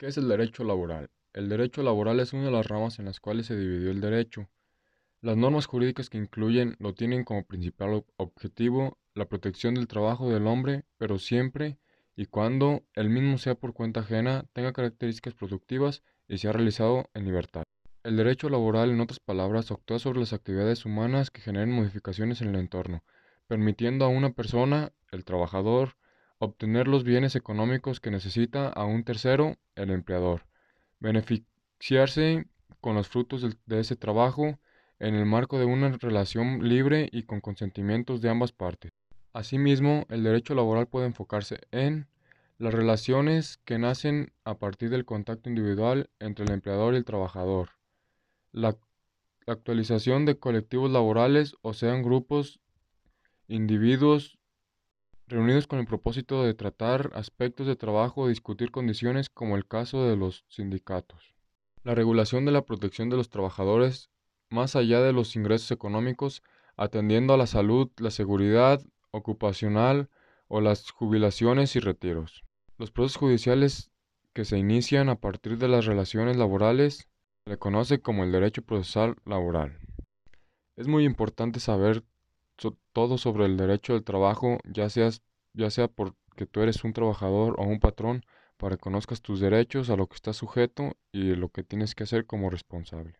¿Qué es el derecho laboral? El derecho laboral es una de las ramas en las cuales se dividió el derecho. Las normas jurídicas que incluyen lo tienen como principal objetivo la protección del trabajo del hombre, pero siempre y cuando el mismo sea por cuenta ajena, tenga características productivas y sea realizado en libertad. El derecho laboral, en otras palabras, actúa sobre las actividades humanas que generen modificaciones en el entorno, permitiendo a una persona, el trabajador, obtener los bienes económicos que necesita a un tercero, el empleador, beneficiarse con los frutos de ese trabajo en el marco de una relación libre y con consentimientos de ambas partes. Asimismo, el derecho laboral puede enfocarse en las relaciones que nacen a partir del contacto individual entre el empleador y el trabajador, la, actualización de colectivos laborales, o sean grupos, individuos reunidos con el propósito de tratar aspectos de trabajo o discutir condiciones como el caso de los sindicatos. La regulación de la protección de los trabajadores más allá de los ingresos económicos, atendiendo a la salud, la seguridad ocupacional o las jubilaciones y retiros. Los procesos judiciales que se inician a partir de las relaciones laborales se le conoce como el derecho procesal laboral. Es muy importante saber todo sobre el derecho del trabajo, ya, seas, ya sea porque tú eres un trabajador o un patrón, para que conozcas tus derechos, a lo que estás sujeto y lo que tienes que hacer como responsable.